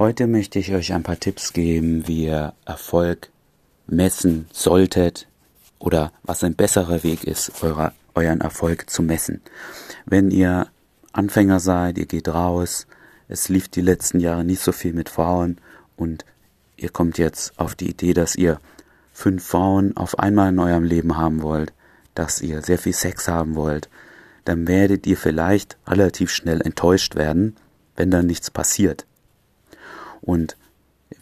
Heute möchte ich euch ein paar Tipps geben, wie ihr Erfolg messen solltet oder was ein besserer Weg ist, eurer, euren Erfolg zu messen. Wenn ihr Anfänger seid, ihr geht raus, es lief die letzten Jahre nicht so viel mit Frauen und ihr kommt jetzt auf die Idee, dass ihr fünf Frauen auf einmal in eurem Leben haben wollt, dass ihr sehr viel Sex haben wollt, dann werdet ihr vielleicht relativ schnell enttäuscht werden, wenn dann nichts passiert. Und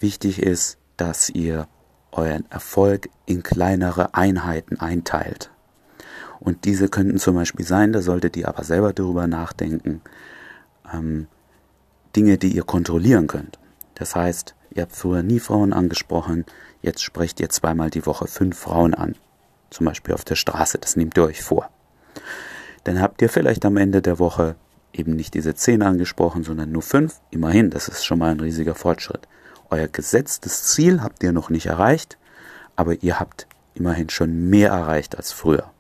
wichtig ist, dass ihr euren Erfolg in kleinere Einheiten einteilt. Und diese könnten zum Beispiel sein, da solltet ihr aber selber darüber nachdenken, ähm, Dinge, die ihr kontrollieren könnt. Das heißt, ihr habt früher nie Frauen angesprochen, jetzt sprecht ihr zweimal die Woche fünf Frauen an. Zum Beispiel auf der Straße, das nehmt ihr euch vor. Dann habt ihr vielleicht am Ende der Woche eben nicht diese zehn angesprochen, sondern nur fünf. Immerhin, das ist schon mal ein riesiger Fortschritt. Euer gesetztes Ziel habt ihr noch nicht erreicht, aber ihr habt immerhin schon mehr erreicht als früher.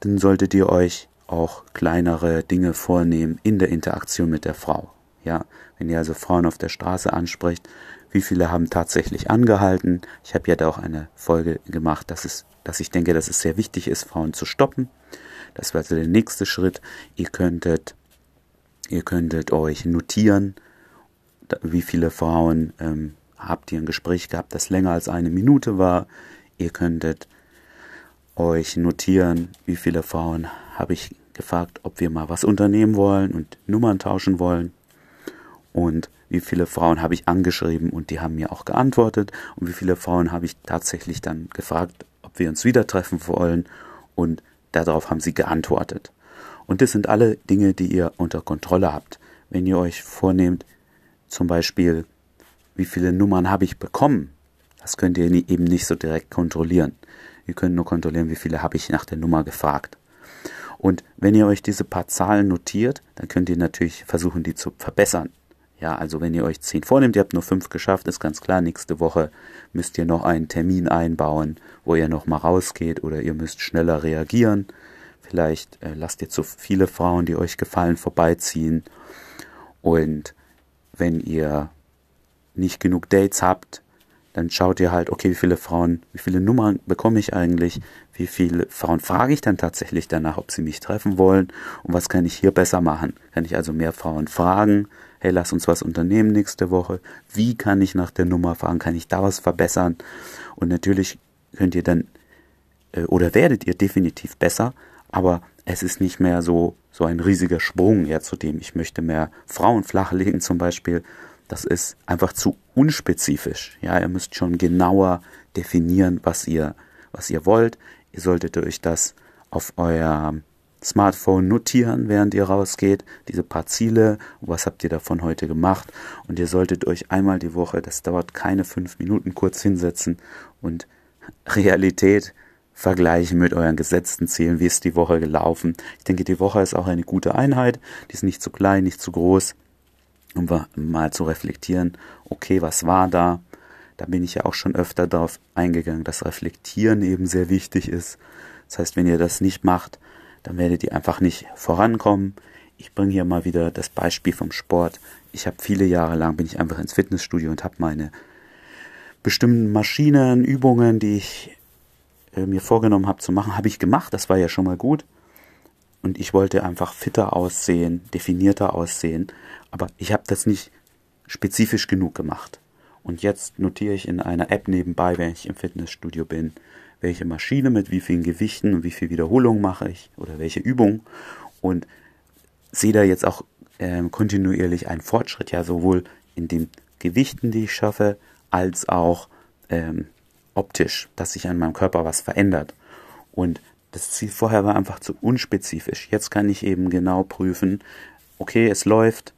Dann solltet ihr euch auch kleinere Dinge vornehmen in der Interaktion mit der Frau. Ja, wenn ihr also Frauen auf der Straße anspricht, wie viele haben tatsächlich angehalten? Ich habe ja da auch eine Folge gemacht, dass es, dass ich denke, dass es sehr wichtig ist, Frauen zu stoppen. Das wäre also der nächste Schritt. Ihr könntet, ihr könntet euch notieren, wie viele Frauen ähm, habt ihr ein Gespräch gehabt, das länger als eine Minute war. Ihr könntet euch notieren, wie viele Frauen habe ich gefragt, ob wir mal was unternehmen wollen und Nummern tauschen wollen. Und wie viele Frauen habe ich angeschrieben und die haben mir auch geantwortet. Und wie viele Frauen habe ich tatsächlich dann gefragt, ob wir uns wieder treffen wollen und Darauf haben sie geantwortet. Und das sind alle Dinge, die ihr unter Kontrolle habt. Wenn ihr euch vornehmt, zum Beispiel, wie viele Nummern habe ich bekommen, das könnt ihr eben nicht so direkt kontrollieren. Ihr könnt nur kontrollieren, wie viele habe ich nach der Nummer gefragt. Und wenn ihr euch diese paar Zahlen notiert, dann könnt ihr natürlich versuchen, die zu verbessern. Ja, also wenn ihr euch zehn vornehmt, ihr habt nur fünf geschafft, ist ganz klar, nächste Woche müsst ihr noch einen Termin einbauen, wo ihr noch mal rausgeht oder ihr müsst schneller reagieren. Vielleicht äh, lasst ihr zu viele Frauen, die euch gefallen, vorbeiziehen. Und wenn ihr nicht genug Dates habt, dann schaut ihr halt, okay, wie viele Frauen, wie viele Nummern bekomme ich eigentlich, wie viele Frauen frage ich dann tatsächlich danach, ob sie mich treffen wollen und was kann ich hier besser machen? Kann ich also mehr Frauen fragen? Hey, lass uns was unternehmen nächste Woche. Wie kann ich nach der Nummer fahren? Kann ich da was verbessern? Und natürlich könnt ihr dann äh, oder werdet ihr definitiv besser, aber es ist nicht mehr so, so ein riesiger Sprung ja, zu dem, ich möchte mehr Frauen flachlegen zum Beispiel. Das ist einfach zu unspezifisch. Ja, ihr müsst schon genauer definieren, was ihr, was ihr wollt. Ihr solltet euch das auf euer Smartphone notieren, während ihr rausgeht, diese paar Ziele, was habt ihr davon heute gemacht und ihr solltet euch einmal die Woche, das dauert keine fünf Minuten, kurz hinsetzen und Realität vergleichen mit euren gesetzten Zielen, wie ist die Woche gelaufen. Ich denke, die Woche ist auch eine gute Einheit, die ist nicht zu klein, nicht zu groß, um mal zu reflektieren, okay, was war da? Da bin ich ja auch schon öfter darauf eingegangen, dass Reflektieren eben sehr wichtig ist. Das heißt, wenn ihr das nicht macht, dann werdet ihr einfach nicht vorankommen. Ich bringe hier mal wieder das Beispiel vom Sport. Ich habe viele Jahre lang bin ich einfach ins Fitnessstudio und habe meine bestimmten Maschinen, Übungen, die ich äh, mir vorgenommen habe zu machen, habe ich gemacht. Das war ja schon mal gut. Und ich wollte einfach fitter aussehen, definierter aussehen. Aber ich habe das nicht spezifisch genug gemacht. Und jetzt notiere ich in einer App nebenbei, wenn ich im Fitnessstudio bin, welche Maschine mit wie vielen Gewichten und wie viel Wiederholungen mache ich oder welche Übung und sehe da jetzt auch äh, kontinuierlich einen Fortschritt, ja, sowohl in den Gewichten, die ich schaffe, als auch ähm, optisch, dass sich an meinem Körper was verändert. Und das Ziel vorher war einfach zu unspezifisch. Jetzt kann ich eben genau prüfen, okay, es läuft,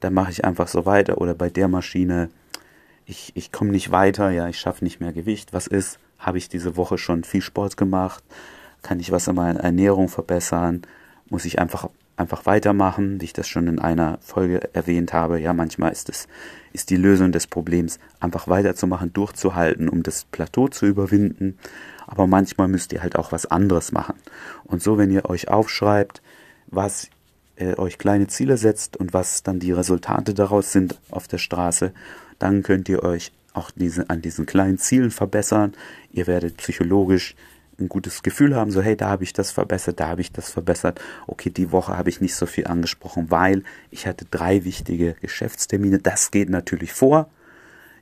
dann mache ich einfach so weiter oder bei der Maschine, ich, ich komme nicht weiter, ja, ich schaffe nicht mehr Gewicht, was ist, habe ich diese Woche schon viel Sport gemacht? Kann ich was an meiner Ernährung verbessern? Muss ich einfach, einfach weitermachen, wie ich das schon in einer Folge erwähnt habe? Ja, manchmal ist es, ist die Lösung des Problems, einfach weiterzumachen, durchzuhalten, um das Plateau zu überwinden. Aber manchmal müsst ihr halt auch was anderes machen. Und so, wenn ihr euch aufschreibt, was äh, euch kleine Ziele setzt und was dann die Resultate daraus sind auf der Straße, dann könnt ihr euch auch diese, an diesen kleinen Zielen verbessern. Ihr werdet psychologisch ein gutes Gefühl haben, so hey, da habe ich das verbessert, da habe ich das verbessert. Okay, die Woche habe ich nicht so viel angesprochen, weil ich hatte drei wichtige Geschäftstermine. Das geht natürlich vor,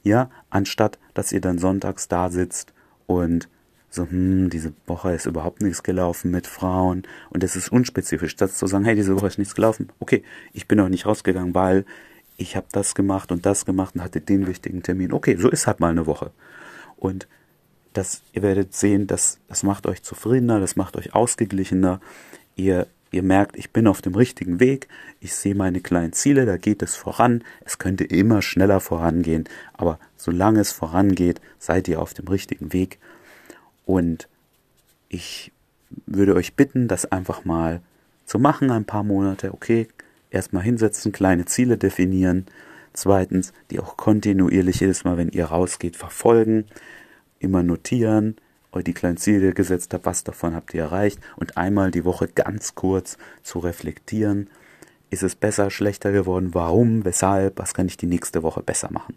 ja, anstatt dass ihr dann sonntags da sitzt und so, hm, diese Woche ist überhaupt nichts gelaufen mit Frauen und es ist unspezifisch, das zu sagen, hey, diese Woche ist nichts gelaufen. Okay, ich bin auch nicht rausgegangen, weil ich habe das gemacht und das gemacht und hatte den wichtigen Termin. Okay, so ist halt mal eine Woche. Und das, ihr werdet sehen, dass das macht euch zufriedener, das macht euch ausgeglichener. Ihr, ihr merkt, ich bin auf dem richtigen Weg, ich sehe meine kleinen Ziele, da geht es voran. Es könnte immer schneller vorangehen, aber solange es vorangeht, seid ihr auf dem richtigen Weg und ich würde euch bitten, das einfach mal zu machen, ein paar Monate. Okay, erstmal hinsetzen, kleine Ziele definieren. Zweitens, die auch kontinuierlich jedes Mal, wenn ihr rausgeht, verfolgen. Immer notieren, euch die kleinen Ziele, gesetzt habt, was davon habt ihr erreicht. Und einmal die Woche ganz kurz zu reflektieren. Ist es besser, schlechter geworden? Warum? Weshalb? Was kann ich die nächste Woche besser machen?